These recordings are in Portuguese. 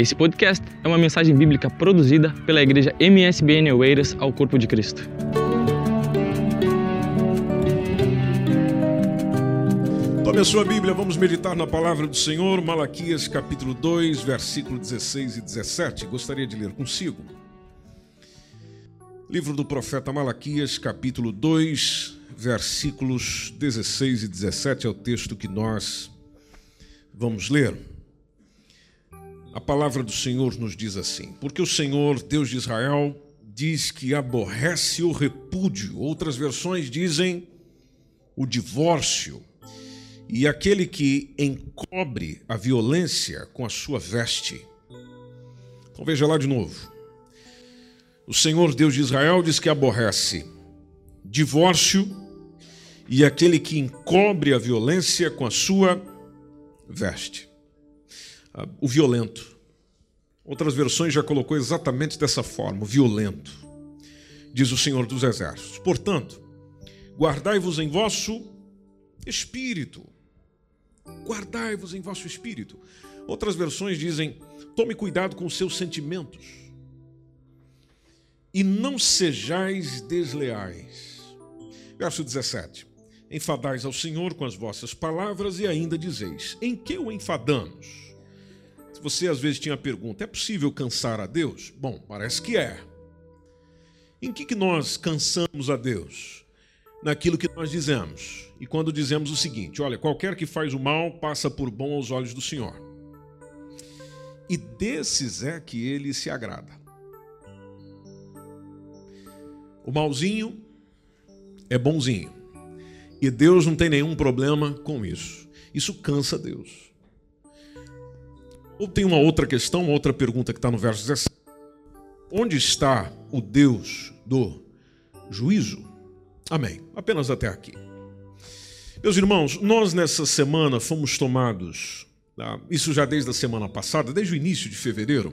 Esse podcast é uma mensagem bíblica produzida pela igreja MSBN Oeiras ao Corpo de Cristo. Tome a sua Bíblia, vamos meditar na palavra do Senhor, Malaquias capítulo 2, versículo 16 e 17. Gostaria de ler consigo. Livro do profeta Malaquias, capítulo 2, versículos 16 e 17 é o texto que nós vamos ler. A palavra do Senhor nos diz assim: Porque o Senhor, Deus de Israel, diz que aborrece o repúdio. Outras versões dizem o divórcio. E aquele que encobre a violência com a sua veste. Então veja lá de novo. O Senhor Deus de Israel diz que aborrece divórcio e aquele que encobre a violência com a sua veste o violento. Outras versões já colocou exatamente dessa forma, o violento. Diz o Senhor dos Exércitos. Portanto, guardai-vos em vosso espírito. Guardai-vos em vosso espírito. Outras versões dizem: tome cuidado com os seus sentimentos. E não sejais desleais. Verso 17: Enfadais ao Senhor com as vossas palavras e ainda dizeis: Em que o enfadamos? Você às vezes tinha a pergunta: é possível cansar a Deus? Bom, parece que é. Em que, que nós cansamos a Deus? Naquilo que nós dizemos. E quando dizemos o seguinte: olha, qualquer que faz o mal passa por bom aos olhos do Senhor. E desses é que ele se agrada. O malzinho é bonzinho. E Deus não tem nenhum problema com isso. Isso cansa Deus. Ou tem uma outra questão, uma outra pergunta que está no verso 17. Onde está o Deus do juízo? Amém. Apenas até aqui. Meus irmãos, nós nessa semana fomos tomados, tá? isso já desde a semana passada, desde o início de fevereiro,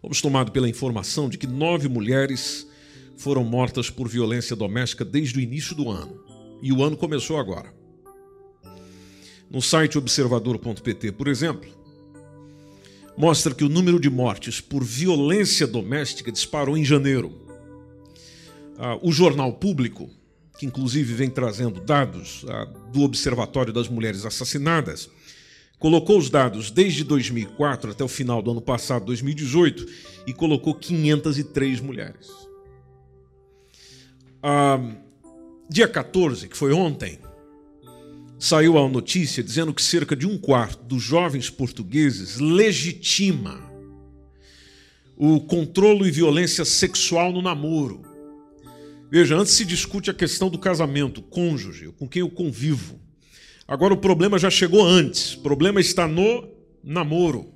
fomos tomados pela informação de que nove mulheres foram mortas por violência doméstica desde o início do ano. E o ano começou agora. No site observador.pt, por exemplo, mostra que o número de mortes por violência doméstica disparou em janeiro. Ah, o Jornal Público, que inclusive vem trazendo dados ah, do Observatório das Mulheres Assassinadas, colocou os dados desde 2004 até o final do ano passado, 2018, e colocou 503 mulheres. Ah, dia 14, que foi ontem, saiu a notícia dizendo que cerca de um quarto dos jovens portugueses legitima o controle e violência sexual no namoro. Veja, antes se discute a questão do casamento, cônjuge, com quem eu convivo. Agora o problema já chegou antes, o problema está no namoro.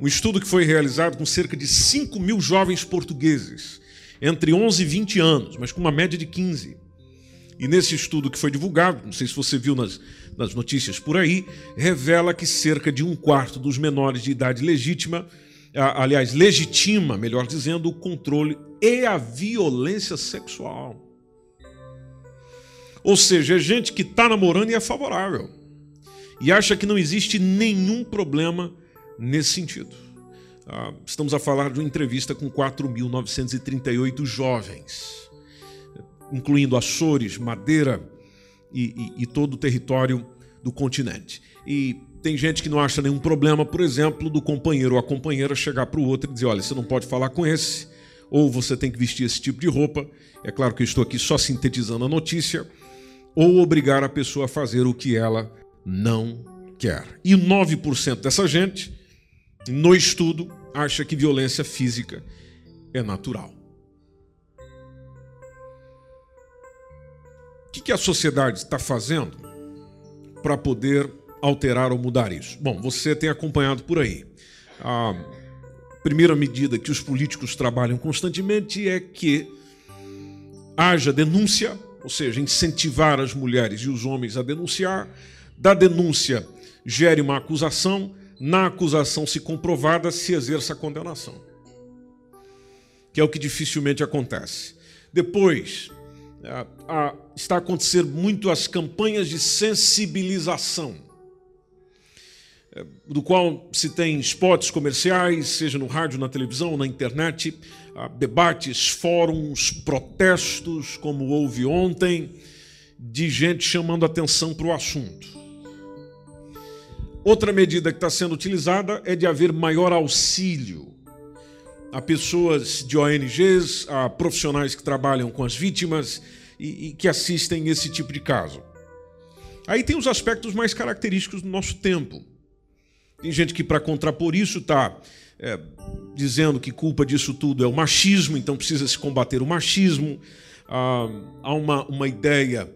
Um estudo que foi realizado com cerca de 5 mil jovens portugueses, entre 11 e 20 anos, mas com uma média de 15 e nesse estudo que foi divulgado, não sei se você viu nas, nas notícias por aí, revela que cerca de um quarto dos menores de idade legítima, aliás, legitima, melhor dizendo, o controle e a violência sexual. Ou seja, é gente que está namorando e é favorável. E acha que não existe nenhum problema nesse sentido. Ah, estamos a falar de uma entrevista com 4.938 jovens incluindo Açores, Madeira e, e, e todo o território do continente. E tem gente que não acha nenhum problema, por exemplo, do companheiro ou a companheira chegar para o outro e dizer: olha, você não pode falar com esse, ou você tem que vestir esse tipo de roupa. É claro que eu estou aqui só sintetizando a notícia, ou obrigar a pessoa a fazer o que ela não quer. E 9% dessa gente, no estudo, acha que violência física é natural. O que, a sociedade está fazendo para poder alterar ou mudar isso? Bom, você tem acompanhado por aí. A primeira medida que os políticos trabalham constantemente é que haja denúncia, ou seja, incentivar as mulheres e os homens a denunciar. Da denúncia gere uma acusação, na acusação, se comprovada, se exerça a condenação. Que é o que dificilmente acontece. Depois, a, a, está muito as campanhas de sensibilização. é, do qual se tem spots comerciais, seja no rádio, na televisão, na internet, debates, fóruns, protestos, como houve ontem, de gente chamando atenção para o assunto. Outra medida que está sendo utilizada é de haver maior auxílio a pessoas de ONGs, a profissionais que trabalham com as vítimas e, e que assistem esse tipo de caso. Aí tem os aspectos mais característicos do nosso tempo. Tem gente que, para contrapor isso, está é, dizendo que culpa disso tudo é o machismo, então precisa se combater o machismo. Ah, há uma, uma ideia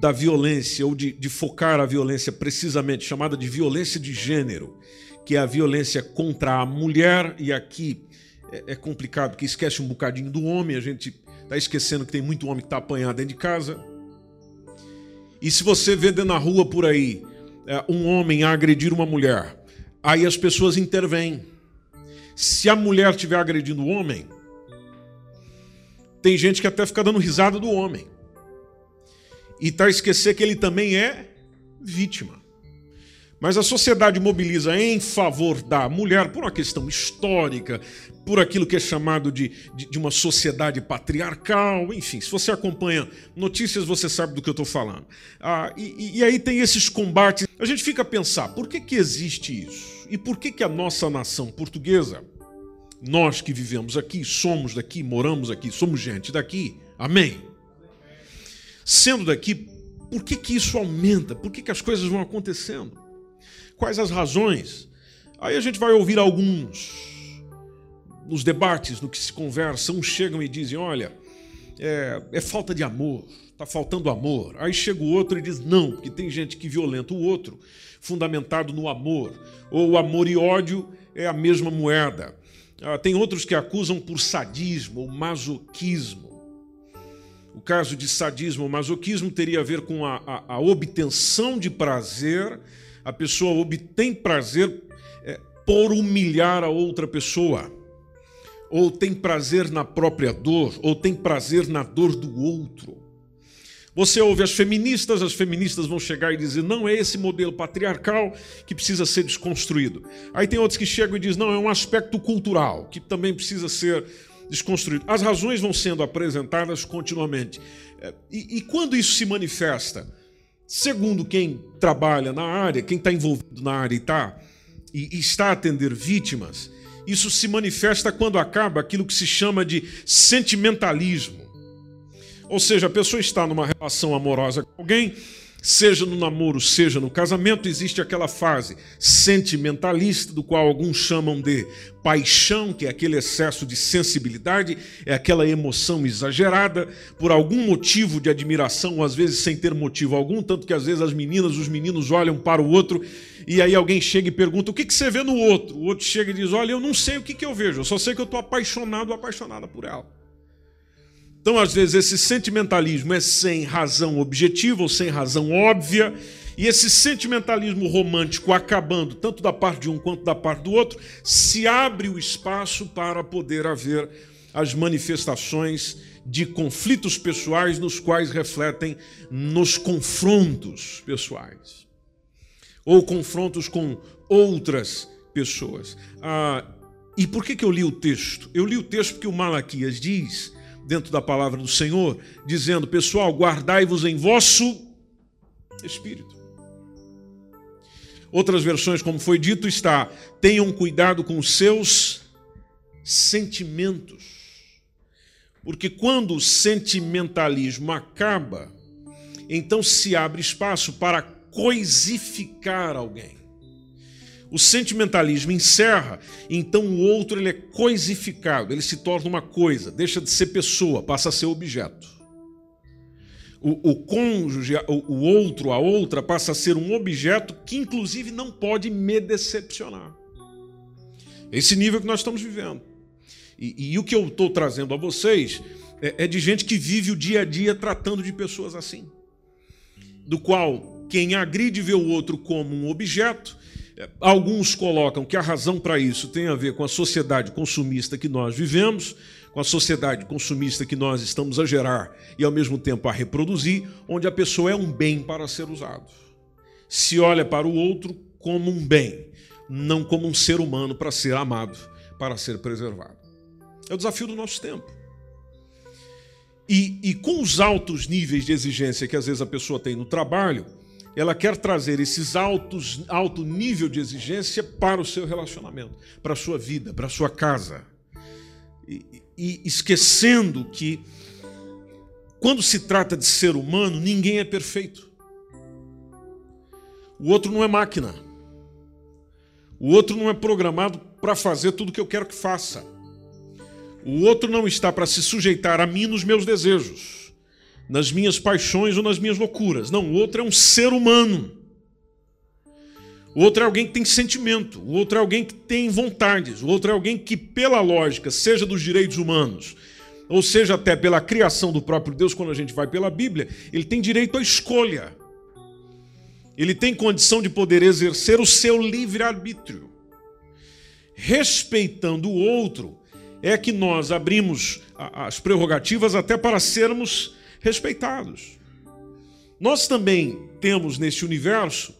da violência, ou de, de focar a violência precisamente, chamada de violência de gênero, que é a violência contra a mulher, e aqui é, é complicado, porque esquece um bocadinho do homem, a gente está esquecendo que tem muito homem que está apanhado dentro de casa. E se você vê na rua por aí é, um homem agredir uma mulher, aí as pessoas intervêm. Se a mulher estiver agredindo o homem, tem gente que até fica dando risada do homem. E está a esquecer que ele também é vítima. Mas a sociedade mobiliza em favor da mulher por uma questão histórica, por aquilo que é chamado de, de, de, uma sociedade patriarcal, enfim, se você acompanha notícias, você sabe do que eu estou falando. Ah, e, e, aí tem esses combates. A gente fica a pensar, por que, que existe isso? E por que, que a nossa nação portuguesa, nós que vivemos aqui, somos daqui, moramos aqui, somos gente daqui, amém? Sendo daqui, por que, que isso aumenta? Por que, que as coisas vão acontecendo? Quais as razões? Aí a gente vai ouvir alguns nos debates, no que se conversa, uns chegam e dizem: olha, é, é falta de amor, está faltando amor. Aí chega o outro e diz: não, porque tem gente que violenta o outro, fundamentado no amor. Ou amor e ódio é a mesma moeda. Ah, tem outros que acusam por sadismo ou masoquismo. O caso de sadismo ou masoquismo teria a ver com a, a, a obtenção de prazer. A pessoa obtém prazer é, por humilhar a outra pessoa ou tem prazer na própria dor, ou tem prazer na dor do outro. Você ouve as feministas, as feministas vão chegar e dizer: não, é esse modelo patriarcal que precisa ser desconstruído. Aí tem outros que chegam e dizem: não, é um aspecto cultural que também precisa ser desconstruído. As razões vão sendo apresentadas continuamente. É, e, e quando isso se manifesta, segundo quem trabalha na área, quem está envolvido na área e, tá, e, está a atender vítimas, isso se manifesta quando acaba aquilo que se chama de sentimentalismo. Ou seja, a pessoa está numa relação amorosa com alguém, seja no namoro, seja no casamento, existe aquela fase sentimentalista, do qual alguns chamam de paixão, que é aquele excesso de sensibilidade, é aquela emoção exagerada, por algum motivo de admiração, ou às vezes sem ter motivo algum, tanto que às vezes as meninas, os meninos olham para o outro e aí alguém chega e pergunta: o que, que você vê no outro? O outro chega e diz: olha, eu não sei o que, que eu vejo, eu só sei que eu estou apaixonado ou apaixonada por ela. Então, às vezes, esse sentimentalismo é sem razão objetiva ou sem razão óbvia, e esse sentimentalismo romântico acabando, tanto da parte de um quanto da parte do outro, se abre o espaço para poder haver as manifestações de conflitos pessoais, nos quais refletem nos confrontos pessoais, ou confrontos com outras pessoas. Ah, e por que, que eu li o texto? Eu li o texto porque o Malaquias diz dentro da palavra do Senhor, dizendo: Pessoal, guardai-vos em vosso espírito. Outras versões, como foi dito, está: tenham cuidado com os seus sentimentos. Porque quando o sentimentalismo acaba, então se abre espaço para coisificar alguém. O sentimentalismo encerra, então o outro ele é coisificado, ele se torna uma coisa, deixa de ser pessoa, passa a ser objeto. O, o cônjuge, o, o outro, a outra, passa a ser um objeto que, inclusive, não pode me decepcionar. Esse nível que nós estamos vivendo. E, e o que eu estou trazendo a vocês é, é de gente que vive o dia a dia tratando de pessoas assim. Do qual quem agride vê o outro como um objeto Alguns colocam que a razão para isso tem a ver com a sociedade consumista que nós vivemos, com a sociedade consumista que nós estamos a gerar e ao mesmo tempo a reproduzir, onde a pessoa é um bem para ser usado. Se olha para o outro como um bem, não como um ser humano para ser amado, para ser preservado. É o desafio do nosso tempo. E, e, com os altos níveis de exigência que às vezes a pessoa tem no trabalho, ela quer trazer esses altos, alto nível de exigência para o seu relacionamento, para a sua vida, para a sua casa. E, e esquecendo que, quando se trata de ser humano, ninguém é perfeito. O outro não é máquina. O outro não é programado para fazer tudo o que eu quero que faça. O outro não está para se sujeitar a mim nos meus desejos, nas minhas paixões ou nas minhas loucuras. Não, o outro é um ser humano. O outro é alguém que tem sentimento, o outro é alguém que tem vontades, o outro é alguém que, pela lógica, seja dos direitos humanos, ou seja até pela criação do próprio Deus, quando a gente vai pela Bíblia, ele tem direito à escolha. Ele tem condição de poder exercer o seu livre-arbítrio. Respeitando o outro, é que nós abrimos as prerrogativas até para sermos respeitados. Nós também temos neste universo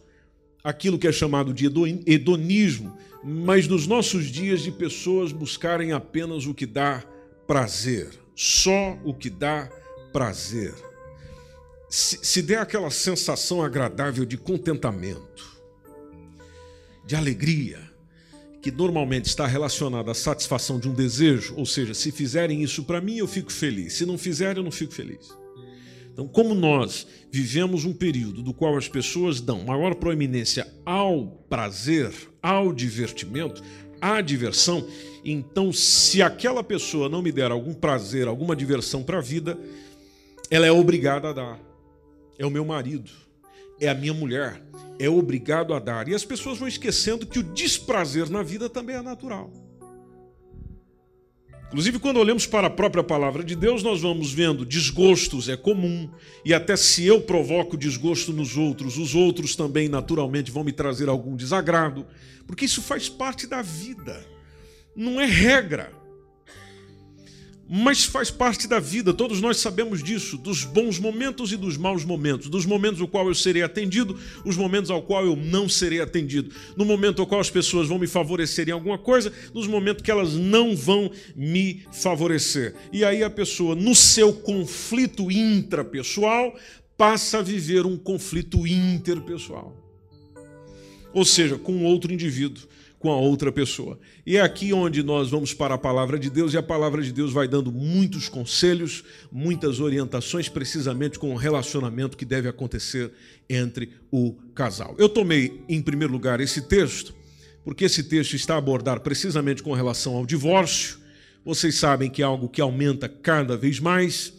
aquilo que é chamado de hedonismo, mas nos nossos dias de pessoas buscarem apenas o que dá prazer, só o que dá prazer se, se der aquela sensação agradável de contentamento, de alegria, que normalmente está relacionada à satisfação de um desejo, ou seja, se fizerem isso para mim, eu fico feliz, se não fizerem, eu não fico feliz. Então, como nós vivemos um período do qual as pessoas dão maior proeminência ao prazer, ao divertimento, à diversão, então, se aquela pessoa não me der algum prazer, alguma diversão para a vida, ela é obrigada a dar é o meu marido, é a minha mulher, é obrigado a dar. E as pessoas vão esquecendo que o desprazer na vida também é natural. Inclusive, quando olhamos para a própria palavra de Deus, nós vamos vendo desgostos é comum, e até se eu provoco desgosto nos outros, os outros também naturalmente vão me trazer algum desagrado, porque isso faz parte da vida, não é regra mas faz parte da vida, todos nós sabemos disso, dos bons momentos e dos maus momentos, dos momentos no qual eu serei atendido, os momentos ao qual eu não serei atendido, no momento ao qual as pessoas vão me favorecer em alguma coisa, nos momentos que elas não vão me favorecer. E aí a pessoa, no seu conflito intrapessoal, passa a viver um conflito interpessoal. Ou seja, com outro indivíduo com a outra pessoa. E é aqui onde nós vamos para a palavra de Deus e a palavra de Deus vai dando muitos conselhos, muitas orientações, precisamente com o relacionamento que deve acontecer entre o casal. Eu tomei, em primeiro lugar, esse texto, porque esse texto está a abordar precisamente com relação ao divórcio. Vocês sabem que é algo que aumenta cada vez mais,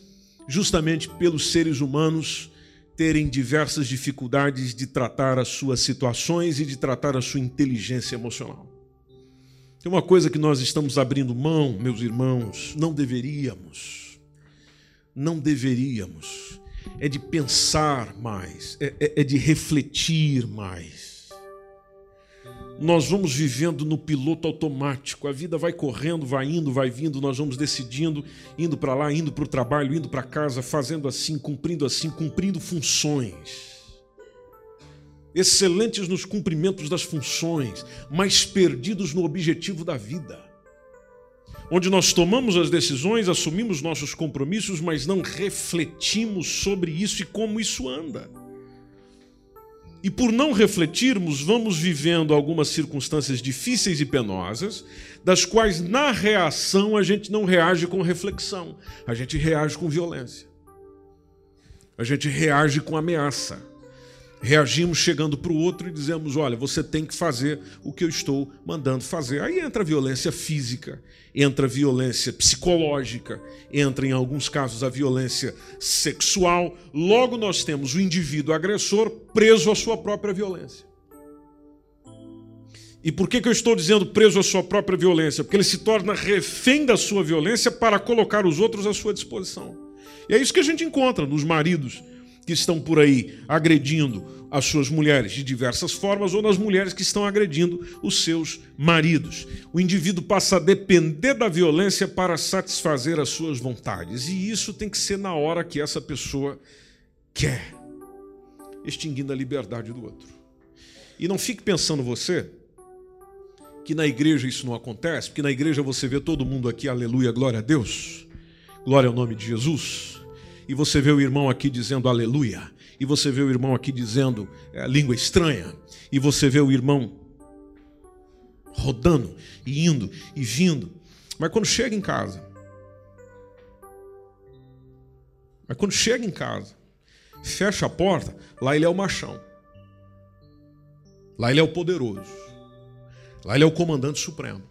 justamente pelos seres humanos terem diversas dificuldades de tratar as suas situações e de tratar a sua inteligência emocional. Tem uma coisa que nós estamos abrindo mão, meus irmãos, não deveríamos. Não deveríamos. É de pensar mais, é, é, é de refletir mais nós vamos vivendo no piloto automático. A vida vai correndo, vai indo, vai vindo, nós vamos decidindo, indo para lá, indo para o trabalho, indo para casa, fazendo assim, cumprindo assim, cumprindo funções. Excelentes nos cumprimentos das funções, mas perdidos no objetivo da vida. Onde nós tomamos as decisões, assumimos nossos compromissos, mas não refletimos sobre isso e como isso anda. E por não refletirmos, vamos vivendo algumas circunstâncias difíceis e penosas, das quais na reação a gente não reage com reflexão, a gente reage com violência. A gente reage com ameaça. Reagimos chegando para o outro e dizemos: olha, você tem que fazer o que eu estou mandando fazer. Aí entra a violência física, entra a violência psicológica, entra em alguns casos a violência sexual. Logo, nós temos o indivíduo agressor preso à sua própria violência. E por que, que eu estou dizendo preso à sua própria violência? Porque ele se torna refém da sua violência para colocar os outros à sua disposição. E é isso que a gente encontra nos maridos que estão por aí agredindo as suas mulheres de diversas formas ou nas mulheres que estão agredindo os seus maridos. O indivíduo passa a depender da violência para satisfazer as suas vontades, e isso tem que ser na hora que essa pessoa quer, extinguindo a liberdade do outro. E não fique pensando você que na igreja isso não acontece, porque na igreja você vê todo mundo aqui, aleluia, glória a Deus, glória ao nome de Jesus, e você vê o irmão aqui dizendo aleluia, e você vê o irmão aqui dizendo é, língua estranha, e você vê o irmão rodando e indo e vindo, mas quando chega em casa, mas quando chega em casa, fecha a porta, lá ele é o machão. Lá ele é o poderoso. Lá ele é o comandante supremo.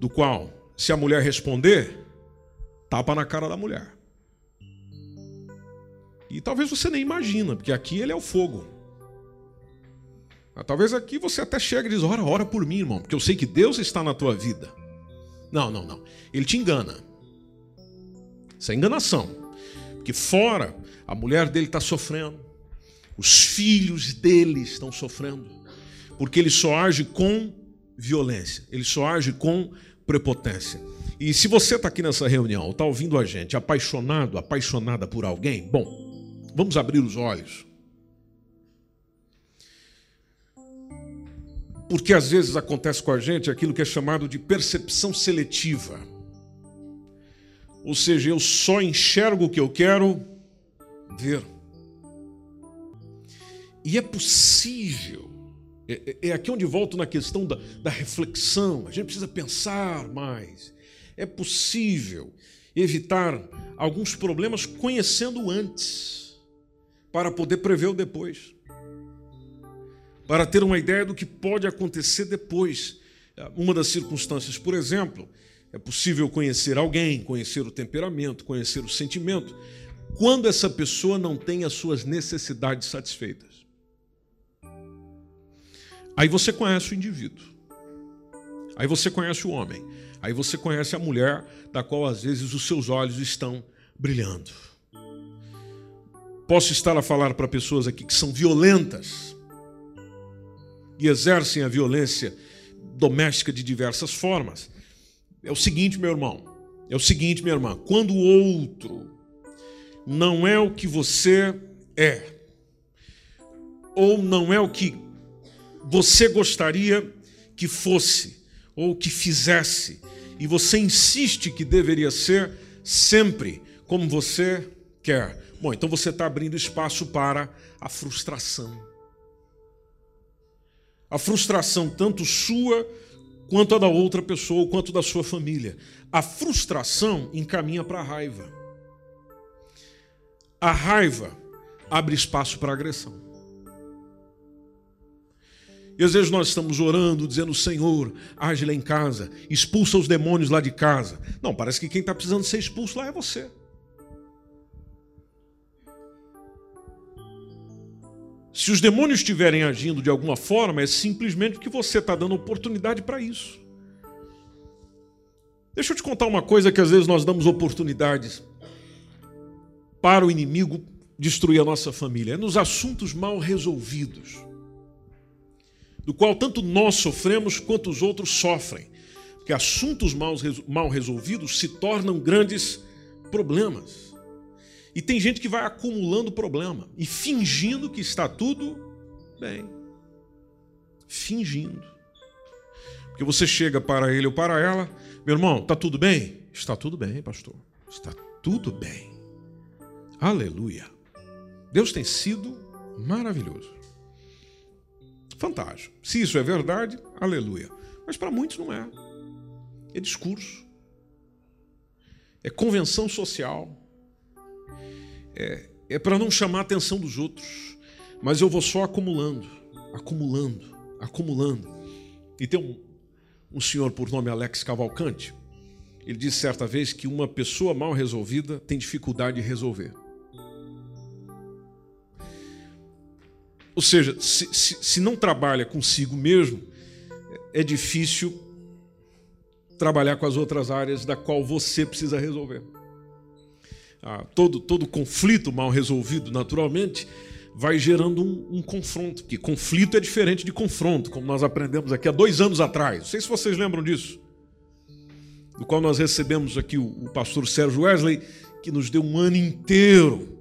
Do qual, se a mulher responder, tapa na cara da mulher. E talvez você nem imagina, porque aqui ele é o fogo. Talvez aqui você até chegue e diz: ora, ora por mim, irmão, porque eu sei que Deus está na tua vida. Não, não, não. Ele te engana. Isso é enganação. Porque fora, a mulher dele está sofrendo, os filhos dele estão sofrendo, porque ele só age com violência, ele só age com prepotência. E se você está aqui nessa reunião, está ouvindo a gente, apaixonado, apaixonada por alguém, bom, vamos abrir os olhos. Porque às vezes acontece com a gente aquilo que é chamado de percepção seletiva. Ou seja, eu só enxergo o que eu quero ver. E é possível, é, é, é aqui onde volto na questão da, da reflexão, a gente precisa pensar mais. É possível evitar alguns problemas conhecendo antes, para poder prever o depois, para ter uma ideia do que pode acontecer depois. Uma das circunstâncias, por exemplo, é possível conhecer alguém, conhecer o temperamento, conhecer o sentimento, quando essa pessoa não tem as suas necessidades satisfeitas. Aí você conhece o indivíduo. Aí você conhece o homem. Aí você conhece a mulher, da qual às vezes os seus olhos estão brilhando. Posso estar a falar para pessoas aqui que são violentas e exercem a violência doméstica de diversas formas. É o seguinte, meu irmão, é o seguinte, minha irmã, quando o outro não é o que você é, ou não é o que você gostaria que fosse ou que fizesse, e você insiste que deveria ser sempre como você quer. Bom, então você está abrindo espaço para a frustração. A frustração, tanto sua quanto a da outra pessoa, quanto da sua família. A frustração encaminha para a raiva. A raiva abre espaço para a agressão. E às vezes nós estamos orando, dizendo: Senhor, age lá em casa, expulsa os demônios lá de casa. Não, parece que quem está precisando ser expulso lá é você. Se os demônios estiverem agindo de alguma forma, é simplesmente porque você está dando oportunidade para isso. Deixa eu te contar uma coisa que às vezes nós damos oportunidades para o inimigo destruir a nossa família. É nos assuntos mal resolvidos do qual tanto nós sofremos quanto os outros sofrem. Porque assuntos mal resolvidos se tornam grandes problemas. E tem gente que vai acumulando problema e fingindo que está tudo bem. Fingindo. Porque você chega para ele ou para ela, meu irmão, está tudo bem? Está tudo bem, pastor. Está tudo bem. Aleluia. Deus tem sido maravilhoso. Fantástico. Se isso é verdade, aleluia. Mas para muitos não é. É discurso. É convenção social. É, é para não chamar a atenção dos outros. Mas eu vou só acumulando, acumulando, acumulando. E tem um, um senhor por nome Alex Cavalcante. Ele disse certa vez que uma pessoa mal resolvida tem dificuldade de resolver. Ou seja, se, se, se não trabalha consigo mesmo, é difícil trabalhar com as outras áreas da qual você precisa resolver. Ah, todo, todo conflito mal resolvido, naturalmente, vai gerando um, um, confronto, que conflito é diferente de confronto, como nós aprendemos aqui há dois anos atrás. Não sei se vocês lembram disso. Do qual nós recebemos aqui o, o pastor Sérgio Wesley, que nos deu um ano inteiro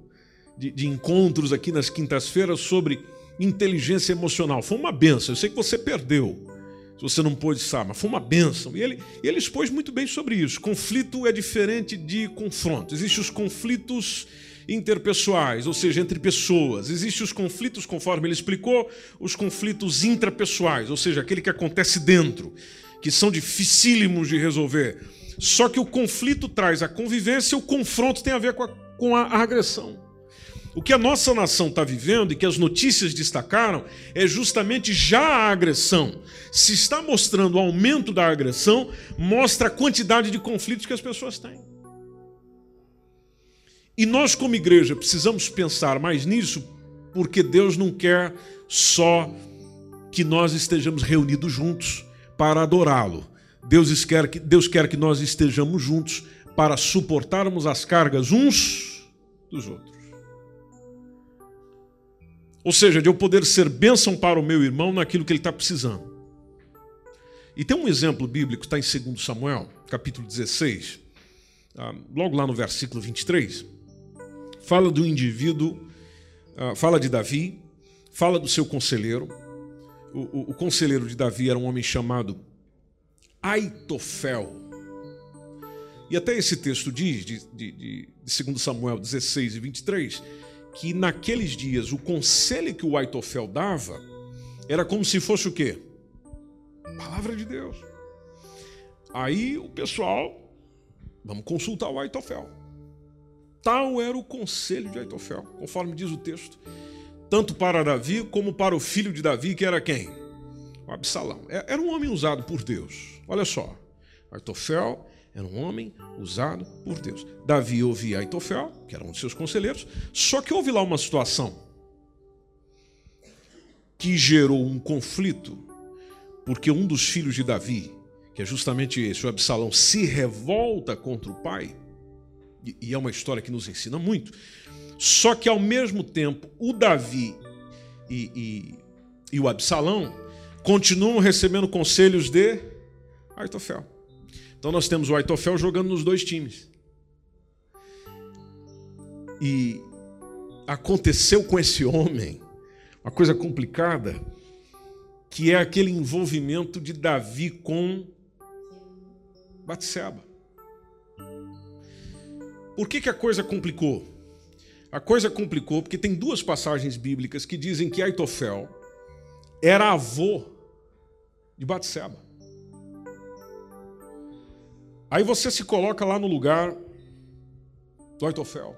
de, de encontros aqui nas quintas-feiras sobre inteligência emocional. Foi uma benção. Eu sei que você perdeu, se você não pôde estar, mas foi uma benção. E ele, ele expôs muito bem sobre isso. Conflito é diferente de confronto. Existem os conflitos interpessoais, ou seja, entre pessoas. Existem os conflitos, conforme ele explicou, os conflitos intrapessoais, ou seja, aquele que acontece dentro, que são dificílimos de resolver. Só que o conflito traz a convivência e o confronto tem a ver com a, com a agressão. O que a nossa nação está vivendo e que as notícias destacaram é justamente já a agressão. Se está mostrando o aumento da agressão, mostra a quantidade de conflitos que as pessoas têm. E nós, como igreja, precisamos pensar mais nisso, porque Deus não quer só que nós estejamos reunidos juntos para adorá-lo. Deus quer, que, Deus quer que nós estejamos juntos para suportarmos as cargas uns dos outros. Ou seja, de eu poder ser bênção para o meu irmão naquilo que ele está precisando. E tem um exemplo bíblico, está em 2 Samuel, capítulo 16, ah, logo lá no versículo 23 fala do indivíduo, ah, fala de Davi, fala do seu conselheiro. O, o, o conselheiro de Davi era um homem chamado Aitofel. E até esse texto diz, de, de, de, de 2 Samuel 16 e 23, que naqueles dias o conselho que o Aitofel dava era como se fosse o quê? Palavra de Deus. Aí o pessoal, vamos consultar o Aitofel. Tal era o conselho de Aitofel, conforme diz o texto, tanto para Davi como para o filho de Davi, que era quem? O Absalão. É, era um homem usado por Deus. Olha só, Aitofel era um homem usado por Deus. Davi ouvia Aitofel, que era um de seus conselheiros, só que houve lá uma situação que gerou um conflito, porque um dos filhos de Davi, que é justamente esse, o Absalão, se revolta contra o pai e é uma história que nos ensina muito. Só que ao mesmo tempo, o Davi e, e, e o Absalão continuam recebendo conselhos de Aitofel. Então nós temos o Aitofel jogando nos dois times. E aconteceu com esse homem uma coisa complicada, que é aquele envolvimento de Davi com Batseba. Por que, que a coisa complicou? A coisa complicou porque tem duas passagens bíblicas que dizem que Aitofel era avô de Batseba. Aí você se coloca lá no lugar do Aitofel.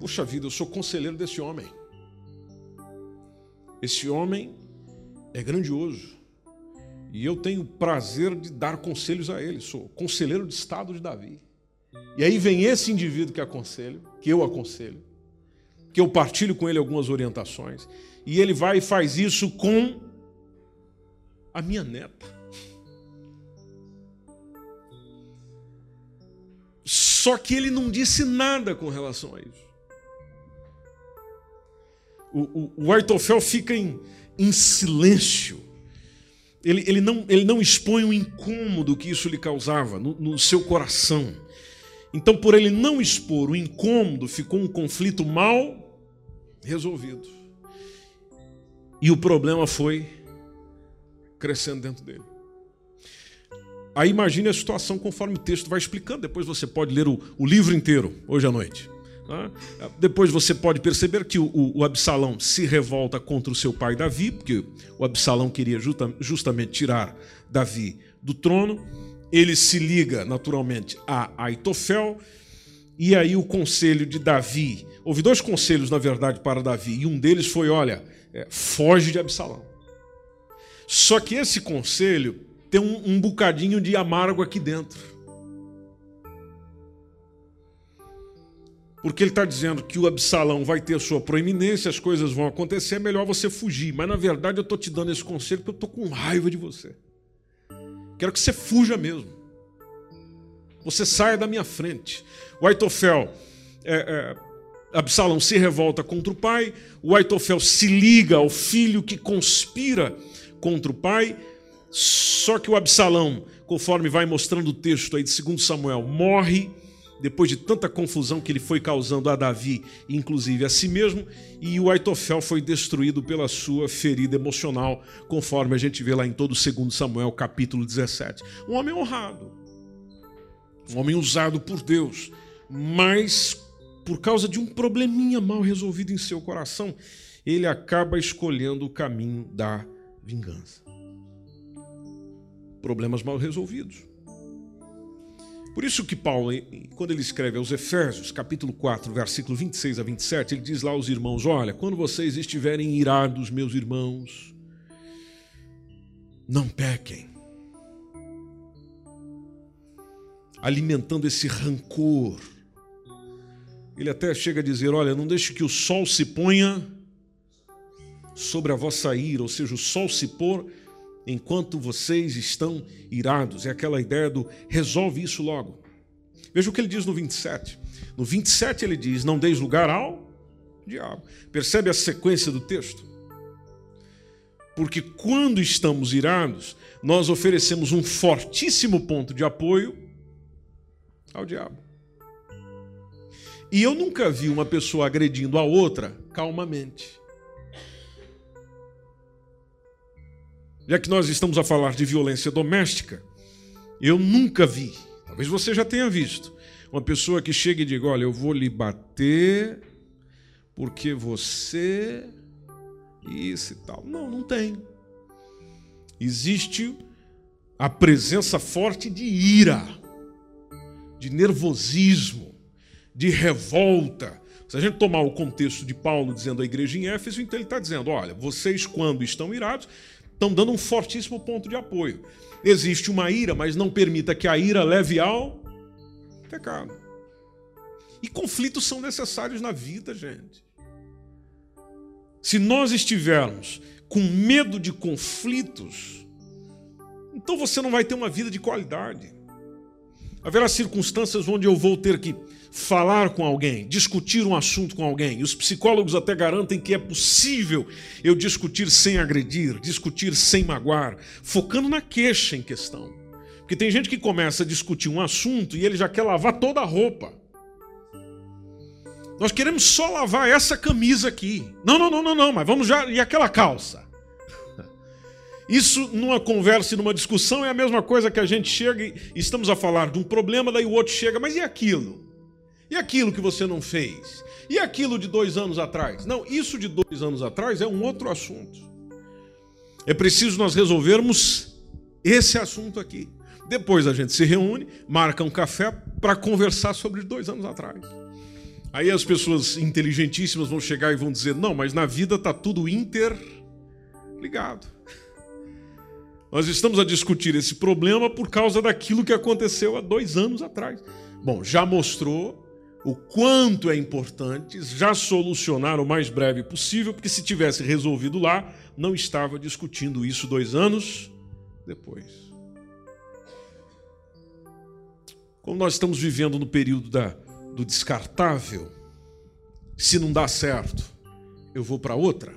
Puxa vida, eu sou conselheiro desse homem. Esse homem é grandioso. E eu tenho o prazer de dar conselhos a ele. Sou conselheiro de Estado de Davi. E aí vem esse indivíduo que aconselho, que eu aconselho, que eu partilho com ele algumas orientações, e ele vai e faz isso com a minha neta. Só que ele não disse nada com relação a isso. O, o, o Aitofel fica em, em silêncio. Ele, ele, não, ele não expõe o incômodo que isso lhe causava no, no seu coração. Então, por ele não expor o incômodo, ficou um conflito mal resolvido. E o problema foi crescendo dentro dele. Aí imagine a situação conforme o texto vai explicando. Depois você pode ler o, o livro inteiro, hoje à noite. Tá? Depois você pode perceber que o, o, Absalão se revolta contra o seu pai Davi, porque o Absalão queria justa, justamente tirar Davi do trono ele se liga naturalmente a Aitofel, e aí o conselho de Davi. Houve dois conselhos, na verdade, para Davi, e um deles foi: olha, é, foge de Absalão. Só que esse conselho tem um, um bocadinho de amargo aqui dentro. Porque ele está dizendo que o Absalão vai ter sua proeminência, as coisas vão acontecer, é melhor você fugir. Mas na verdade eu estou te dando esse conselho porque eu estou com raiva de você. Quero que você fuja mesmo. Você saia da minha frente. O Aitofel, é, é, Absalão se revolta contra o pai. O Aitofel se liga ao filho que conspira contra o pai. Só que o Absalão, conforme vai mostrando o texto aí de 2 Samuel, morre depois de tanta confusão que ele foi causando a Davi, inclusive a si mesmo, e o Aitofel foi destruído pela sua ferida emocional, conforme a gente vê lá em todo o 2 Samuel, capítulo 17. Um homem honrado, um homem usado por Deus, mas por causa de um probleminha mal resolvido em seu coração, ele acaba escolhendo o caminho da vingança. Problemas mal resolvidos. Por isso que Paulo, quando ele escreve aos Efésios, capítulo 4, versículo 26 a 27, ele diz lá aos irmãos: Olha, quando vocês estiverem irados, meus irmãos, não pequem. Alimentando esse rancor. Ele até chega a dizer: Olha, não deixe que o sol se ponha sobre a vossa ira, ou seja, o sol se pôr enquanto vocês estão irados. É aquela ideia do resolve isso logo. Veja o que ele diz no 27. No 27 ele diz: Não deis lugar ao diabo. Percebe a sequência do texto? Porque quando estamos irados, nós oferecemos um fortíssimo ponto de apoio ao diabo. E eu nunca vi uma pessoa agredindo a outra calmamente. Já que nós estamos a falar de violência doméstica, eu nunca vi, talvez você já tenha visto, uma pessoa que chega e diga: Olha, eu vou lhe bater porque você. Isso e tal. Não, não tem. Existe a presença forte de ira, de nervosismo, de revolta. Se a gente tomar o contexto de Paulo dizendo à igreja em Éfeso, então ele está dizendo: olha, vocês, quando estão irados, estão dando um fortíssimo ponto de apoio. Existe uma ira, mas não permita que a ira leve ao pecado. E conflitos são necessários na vida, gente. Se nós estivermos com medo de conflitos, então você não vai ter uma vida de qualidade. Haverá circunstâncias onde eu vou ter que falar com alguém, discutir um assunto com alguém. Os psicólogos até garantem que é possível eu discutir sem agredir, discutir sem magoar, focando na queixa em questão. Porque tem gente que começa a discutir um assunto e ele já quer lavar toda a roupa. Nós queremos só lavar essa camisa aqui. Não, não, não, não, não, mas vamos já. E aquela calça? Isso numa conversa e numa discussão é a mesma coisa que a gente chega e estamos a falar de um problema, daí o outro chega, mas e aquilo? E aquilo que você não fez? E aquilo de dois anos atrás? Não, isso de dois anos atrás é um outro assunto. É preciso nós resolvermos esse assunto aqui. Depois a gente se reúne, marca um café para conversar sobre dois anos atrás. Aí as pessoas inteligentíssimas vão chegar e vão dizer: não, mas na vida está tudo interligado. Nós estamos a discutir esse problema por causa daquilo que aconteceu há dois anos atrás. Bom, já mostrou o quanto é importante já solucionar o mais breve possível, porque se tivesse resolvido lá, não estava discutindo isso dois anos depois. Como nós estamos vivendo no período da, do descartável, se não dá certo, eu vou para outra.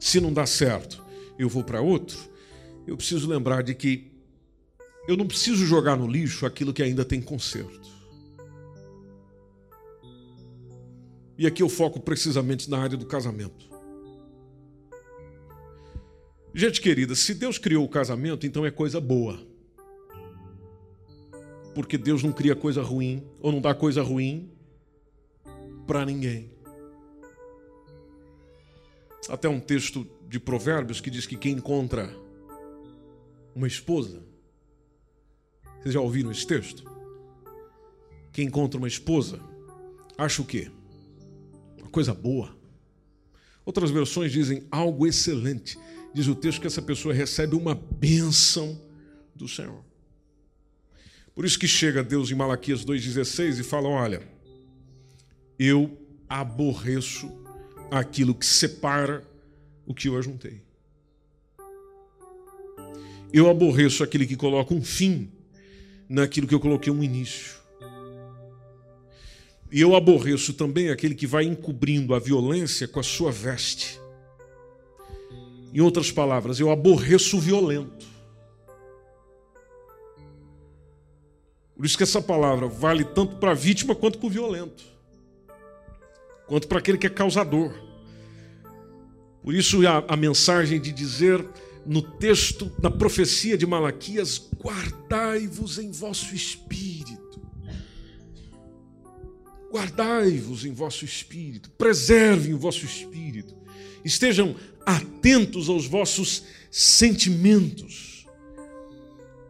Se não dá certo, eu vou para outro. Eu preciso lembrar de que eu não preciso jogar no lixo aquilo que ainda tem conserto. E aqui eu foco precisamente na área do casamento. Gente querida, se Deus criou o casamento, então é coisa boa. Porque Deus não cria coisa ruim, ou não dá coisa ruim para ninguém. Até um texto de Provérbios que diz que quem encontra uma esposa, vocês já ouviram esse texto? Quem encontra uma esposa, acha o quê? coisa boa. Outras versões dizem algo excelente. Diz o texto que essa pessoa recebe uma bênção do Senhor. Por isso que chega Deus em Malaquias 2,16 e fala: Olha, eu aborreço aquilo que separa o que eu ajuntei. Eu aborreço aquele que coloca um fim naquilo que eu coloquei um início. E eu aborreço também aquele que vai encobrindo a violência com a sua veste. Em outras palavras, eu aborreço o violento. Por isso que essa palavra vale tanto para a vítima quanto para o violento, quanto para aquele que é causador. Por isso a, a mensagem de dizer no texto, na profecia de Malaquias: guardai-vos em vosso espírito. Guardai-vos em vosso espírito, preservem o vosso espírito, estejam atentos aos vossos sentimentos,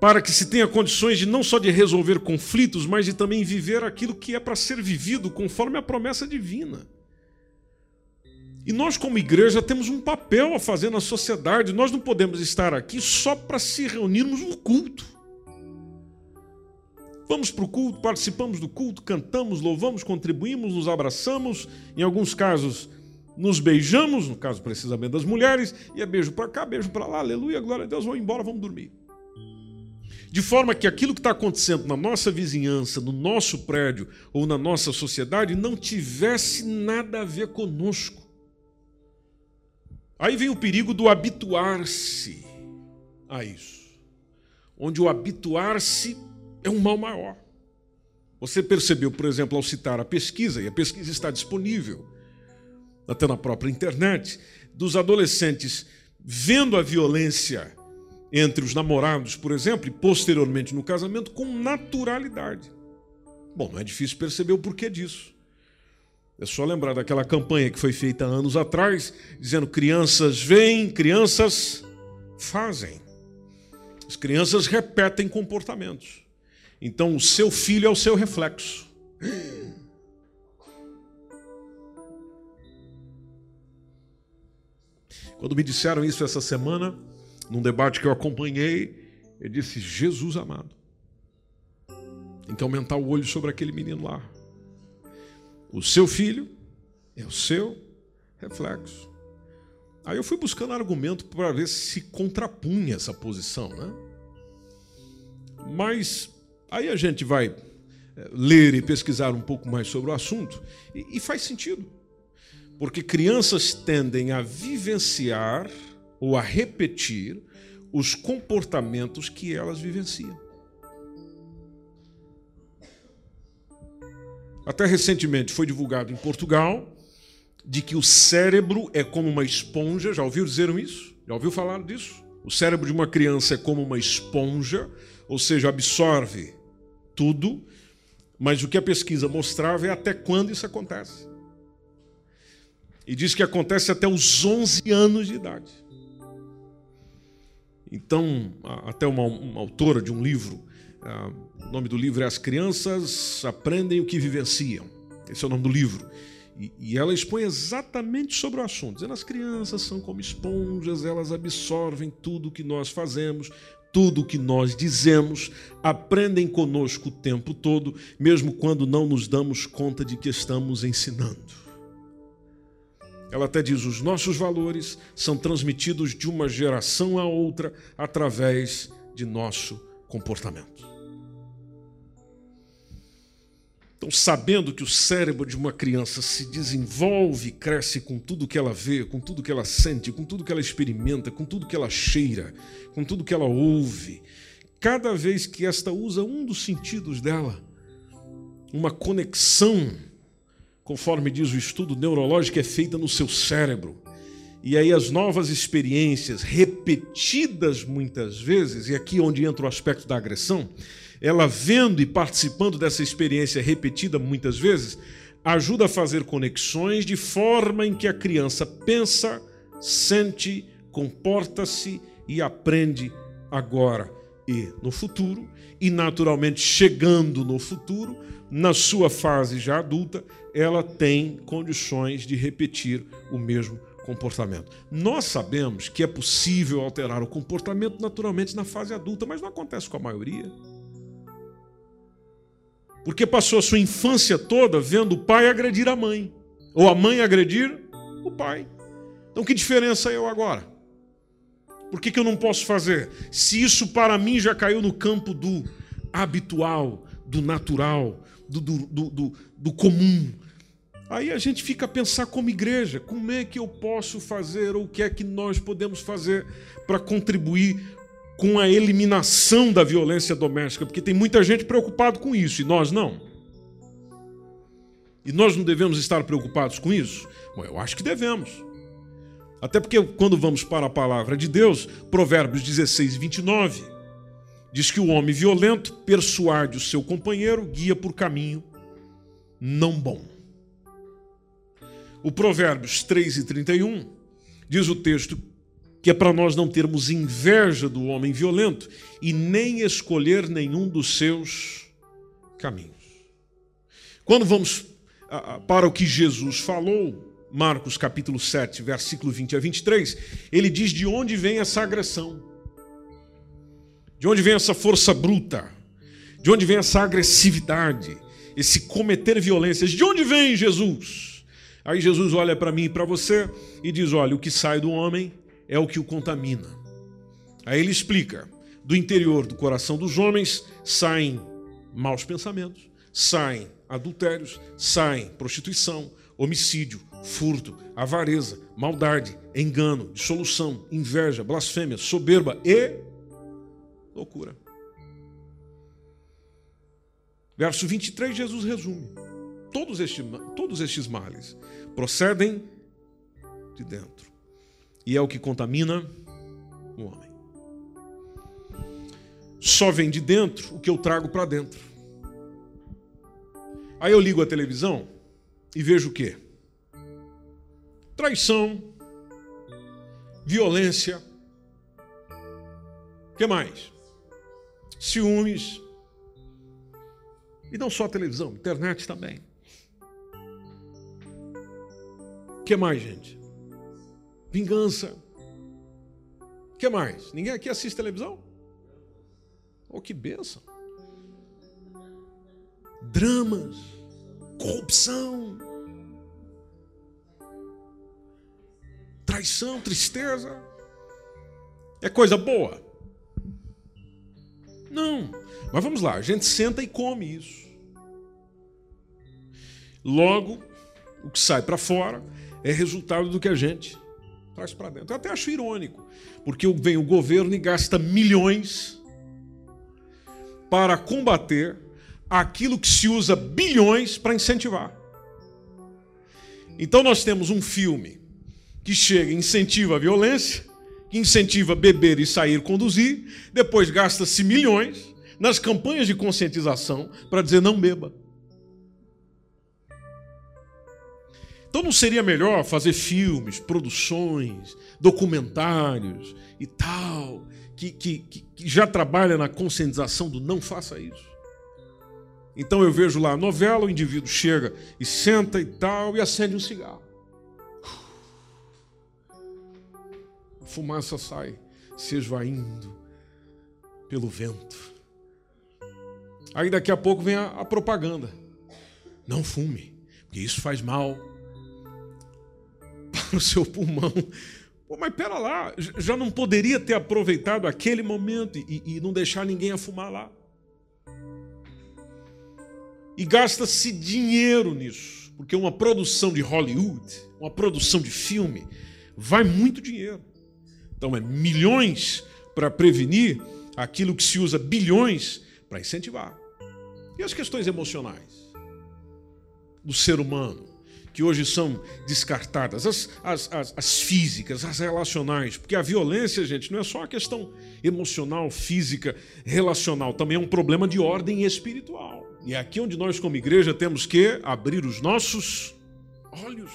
para que se tenha condições de não só de resolver conflitos, mas de também viver aquilo que é para ser vivido conforme a promessa divina. E nós, como igreja, temos um papel a fazer na sociedade. Nós não podemos estar aqui só para se reunirmos no culto. Vamos para o culto, participamos do culto, cantamos, louvamos, contribuímos, nos abraçamos, em alguns casos nos beijamos, no caso precisamente das mulheres, e é beijo para cá, beijo para lá, aleluia, glória a Deus, vamos embora, vamos dormir. De forma que aquilo que está acontecendo na nossa vizinhança, no nosso prédio ou na nossa sociedade não tivesse nada a ver conosco. Aí vem o perigo do habituar-se a isso, onde o habituar-se é um mal maior. Você percebeu, por exemplo, ao citar a pesquisa, e a pesquisa está disponível até na própria internet, dos adolescentes vendo a violência entre os namorados, por exemplo, e posteriormente no casamento, com naturalidade. Bom, não é difícil perceber o porquê disso. É só lembrar daquela campanha que foi feita anos atrás, dizendo: crianças veem, crianças fazem. As crianças repetem comportamentos. Então, o seu filho é o seu reflexo. Quando me disseram isso essa semana, num debate que eu acompanhei, eu disse: Jesus amado, tem que aumentar o olho sobre aquele menino lá. O seu filho é o seu reflexo. Aí eu fui buscando argumento para ver se contrapunha essa posição, né? Mas aí a gente vai eh, ler e pesquisar um pouco mais sobre o assunto e, e faz sentido. Porque crianças tendem a vivenciar ou a repetir os comportamentos que elas vivenciam. Até recentemente foi divulgado em Portugal de que o cérebro é como uma esponja. Já ouviu dizer isso? Já ouviu falar disso? O cérebro de uma criança é como uma esponja, ou seja, absorve tudo, mas o que a pesquisa mostrava é até quando isso acontece. E diz que acontece até os 11 anos de idade. Então, até uma, uma autora de um livro o nome do livro é As Crianças Aprendem o que Vivenciam. Esse é o nome do livro. E, e ela expõe exatamente sobre o assunto, dizendo as crianças são como esponjas, elas absorvem tudo o que nós fazemos, tudo o que nós dizemos, aprendem conosco o tempo todo, mesmo quando não nos damos conta de que estamos ensinando. Ela até diz: os nossos valores são transmitidos de uma geração a outra através de nosso comportamento. Então, sabendo que o cérebro de uma criança se desenvolve, cresce com tudo que ela vê, com tudo que ela sente, com tudo que ela experimenta, com tudo que ela cheira, com tudo que ela ouve, cada vez que esta usa um dos sentidos dela, uma conexão, conforme diz o estudo neurológico, é feita no seu cérebro. E aí as novas experiências, repetidas muitas vezes, e aqui onde entra o aspecto da agressão, ela vendo e participando dessa experiência repetida muitas vezes, ajuda a fazer conexões de forma em que a criança pensa, sente, comporta-se e aprende agora e no futuro, e naturalmente chegando no futuro, na sua fase já adulta, ela tem condições de repetir o mesmo comportamento. Nós sabemos que é possível alterar o comportamento naturalmente na fase adulta, mas não acontece com a maioria. Porque passou a sua infância toda vendo o pai agredir a mãe, ou a mãe agredir o pai. Então, que diferença eu agora? Por que, que eu não posso fazer? Se isso para mim já caiu no campo do habitual, do natural, do, do, do, do comum. Aí a gente fica a pensar como igreja: como é que eu posso fazer, ou o que é que nós podemos fazer para contribuir com a eliminação da violência doméstica, porque tem muita gente preocupado com isso e nós não. E nós não devemos estar preocupados com isso? Bom, eu acho que devemos. Até porque quando vamos para a palavra de Deus, Provérbios 16, 29, diz que o homem violento persuade o seu companheiro, guia por caminho não bom. O Provérbios 3 e 31 diz o texto que é para nós não termos inveja do homem violento e nem escolher nenhum dos seus caminhos. Quando vamos para o que Jesus falou, Marcos capítulo 7, versículo 20 a 23, ele diz de onde vem essa agressão, de onde vem essa força bruta, de onde vem essa agressividade, esse cometer violências, de onde vem Jesus? Aí Jesus olha para mim e para você e diz: olha, o que sai do homem é o que o contamina. Aí ele explica: do interior do coração dos homens saem maus pensamentos, saem adultérios, saem prostituição, homicídio, furto, avareza, maldade, engano, dissolução, inveja, blasfêmia, soberba e loucura. Verso 23, Jesus resume: todos estes, todos estes males procedem de dentro, e é o que contamina o homem. Só vem de dentro o que eu trago para dentro. Aí eu ligo a televisão e vejo o quê? traição, violência. Que mais? Ciúmes. E não só a televisão, internet também. Que mais, gente? Vingança. O que mais? Ninguém aqui assiste televisão? Oh, que benção. Dramas, corrupção, traição, tristeza. É coisa boa? Não. Mas vamos lá, a gente senta e come isso. Logo, o que sai para fora é resultado do que a gente traz para dentro. Eu até acho irônico, porque vem o governo e gasta milhões para combater aquilo que se usa bilhões para incentivar. Então nós temos um filme que chega e incentiva a violência, que incentiva beber e sair conduzir, depois gasta-se milhões nas campanhas de conscientização para dizer não beba. Então não seria melhor fazer filmes, produções, documentários e tal, que, que, que já trabalha na conscientização do não faça isso? Então eu vejo lá a novela, o indivíduo chega e senta e tal, e acende um cigarro. fumaça sai se esvaindo pelo vento. Aí daqui a pouco vem a, a propaganda. Não fume, porque isso faz mal para o seu pulmão. Pô, mas pera lá, já não poderia ter aproveitado aquele momento e, e não deixar ninguém a fumar lá. E gasta-se dinheiro nisso, porque uma produção de Hollywood, uma produção de filme, vai muito dinheiro. Então é milhões para prevenir aquilo que se usa bilhões para incentivar. E as questões emocionais do ser humano, que hoje são descartadas, as, as, as, as, físicas, as relacionais, porque a violência, gente, não é só uma questão emocional, física, relacional, também é um problema de ordem espiritual. E é aqui onde nós, como igreja, temos que abrir os nossos olhos.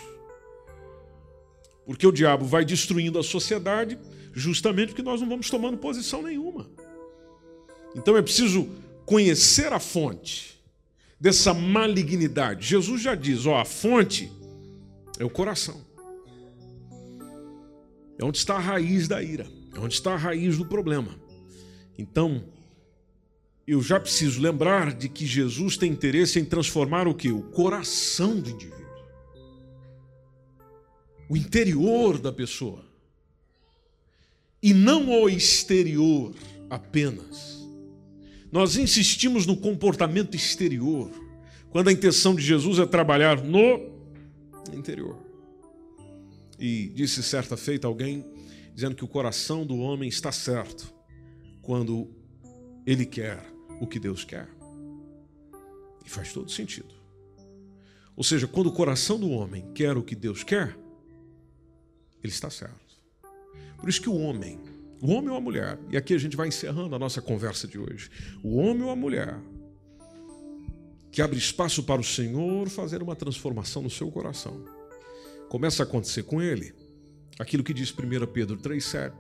Porque o diabo vai destruindo a sociedade justamente porque nós não vamos tomando posição nenhuma. Então é preciso conhecer a fonte dessa malignidade. Jesus já diz: ó, a fonte é o coração. É onde está a raiz da ira, é onde está a raiz do problema. Então, eu já preciso lembrar de que Jesus tem interesse em transformar o que? O coração do indivíduo. O interior da pessoa e não o exterior apenas. Nós insistimos no comportamento exterior, quando a intenção de Jesus é trabalhar no interior. E disse certa feita alguém dizendo que o coração do homem está certo quando ele quer o que Deus quer. E faz todo sentido. Ou seja, quando o coração do homem quer o que Deus quer, ele está certo. Por isso que o homem, o homem ou a mulher, e aqui a gente vai encerrando a nossa conversa de hoje. O homem ou a mulher que abre espaço para o Senhor fazer uma transformação no seu coração. Começa a acontecer com ele aquilo que diz 1 Pedro 3,7.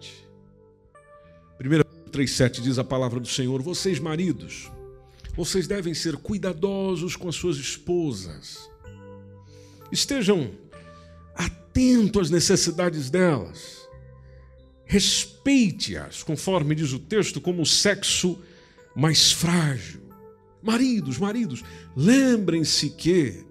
1 3,7 diz a palavra do Senhor: Vocês, maridos, vocês devem ser cuidadosos com as suas esposas. Estejam atentos às necessidades delas. Respeite-as, conforme diz o texto, como o sexo mais frágil. Maridos, maridos, lembrem-se que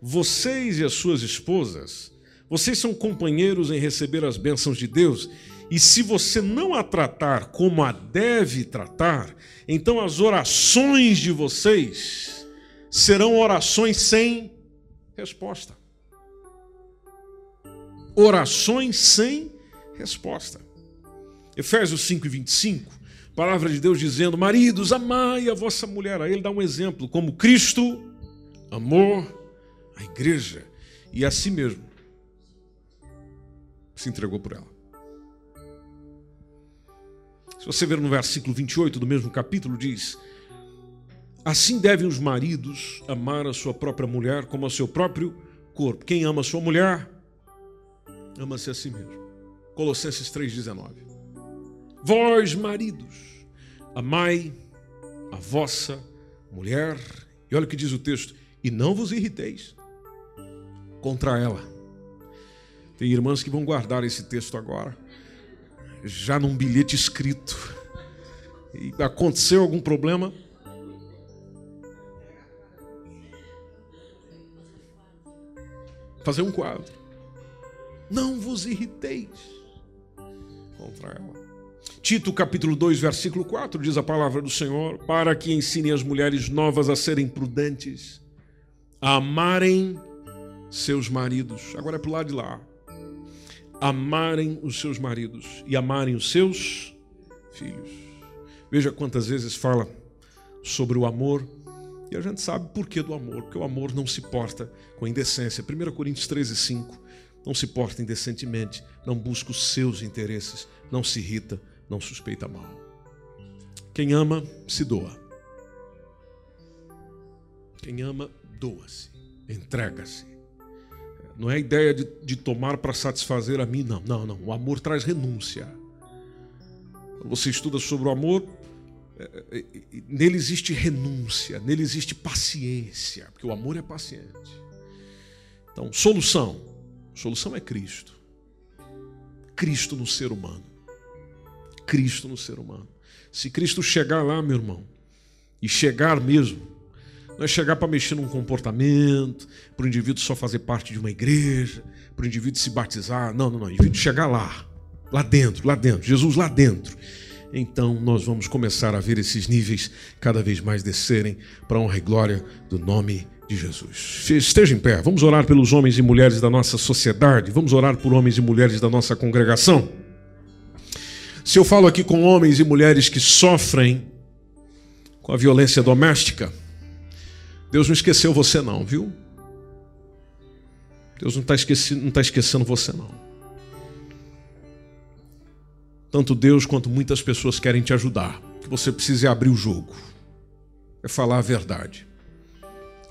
vocês e as suas esposas, vocês são companheiros em receber as bênçãos de Deus, e se você não a tratar como a deve tratar, então as orações de vocês serão orações sem resposta. Orações sem resposta. Efésios 5 e 25, palavra de Deus dizendo: Maridos, amai a vossa mulher. Aí ele dá um exemplo, como Cristo amou a igreja e a si mesmo se entregou por ela. Se você ver no versículo 28 do mesmo capítulo, diz: Assim devem os maridos amar a sua própria mulher como a seu próprio corpo. Quem ama a sua mulher, ama-se a si mesmo. Colossenses 3,19. Vós, maridos, amai a vossa mulher. E olha o que diz o texto: e não vos irriteis contra ela. Tem irmãs que vão guardar esse texto agora, já num bilhete escrito. E aconteceu algum problema, fazer um quadro. Não vos irriteis contra ela. Tito capítulo 2, versículo 4 diz a palavra do Senhor: para que ensine as mulheres novas a serem prudentes, a amarem seus maridos. Agora é para o lado de lá. Amarem os seus maridos e amarem os seus filhos. Veja quantas vezes fala sobre o amor e a gente sabe por que do amor, porque o amor não se porta com indecência. 1 Coríntios 13, 5. Não se porta indecentemente, não busca os seus interesses, não se irrita, não suspeita mal. Quem ama, se doa. Quem ama, doa-se, entrega-se. Não é a ideia de, de tomar para satisfazer a mim, não. Não, não. O amor traz renúncia. Você estuda sobre o amor, é, é, nele existe renúncia, nele existe paciência, porque o amor é paciente. Então, solução. Solução é Cristo. Cristo no ser humano. Cristo no ser humano. Se Cristo chegar lá, meu irmão, e chegar mesmo, não é chegar para mexer num comportamento, para o indivíduo só fazer parte de uma igreja, para o indivíduo se batizar. Não, não, não. O indivíduo chegar lá, lá dentro, lá dentro, Jesus lá dentro. Então nós vamos começar a ver esses níveis cada vez mais descerem para a honra e glória do nome de Jesus. Esteja em pé, vamos orar pelos homens e mulheres da nossa sociedade, vamos orar por homens e mulheres da nossa congregação. Se eu falo aqui com homens e mulheres que sofrem com a violência doméstica, Deus não esqueceu você, não, viu? Deus não está esquecendo, tá esquecendo você, não. Tanto Deus quanto muitas pessoas querem te ajudar. Que você precisa abrir o jogo, é falar a verdade,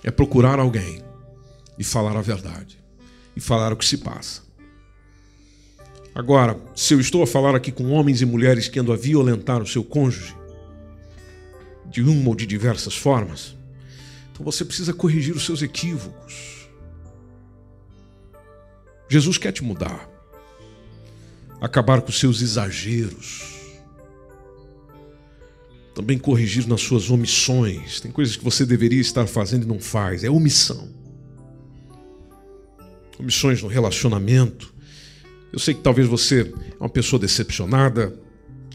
é procurar alguém e falar a verdade, e falar o que se passa. Agora, se eu estou a falar aqui com homens e mulheres que andam a violentar o seu cônjuge, de uma ou de diversas formas, então você precisa corrigir os seus equívocos. Jesus quer te mudar, acabar com os seus exageros, também corrigir nas suas omissões. Tem coisas que você deveria estar fazendo e não faz, é omissão. Omissões no relacionamento, eu sei que talvez você é uma pessoa decepcionada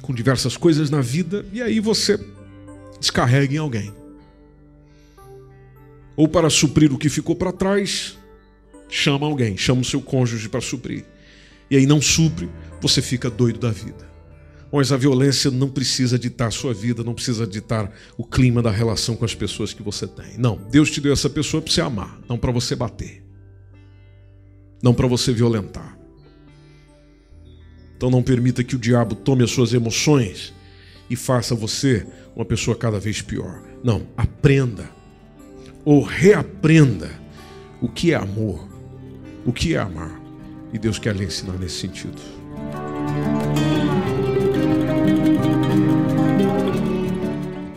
com diversas coisas na vida e aí você descarrega em alguém. Ou para suprir o que ficou para trás, chama alguém, chama o seu cônjuge para suprir. E aí não supre, você fica doido da vida. Mas a violência não precisa ditar a sua vida, não precisa ditar o clima da relação com as pessoas que você tem. Não, Deus te deu essa pessoa para você amar, não para você bater. Não para você violentar. Então não permita que o diabo tome as suas emoções e faça você uma pessoa cada vez pior. Não, aprenda ou reaprenda o que é amor, o que é amar. E Deus quer lhe ensinar nesse sentido.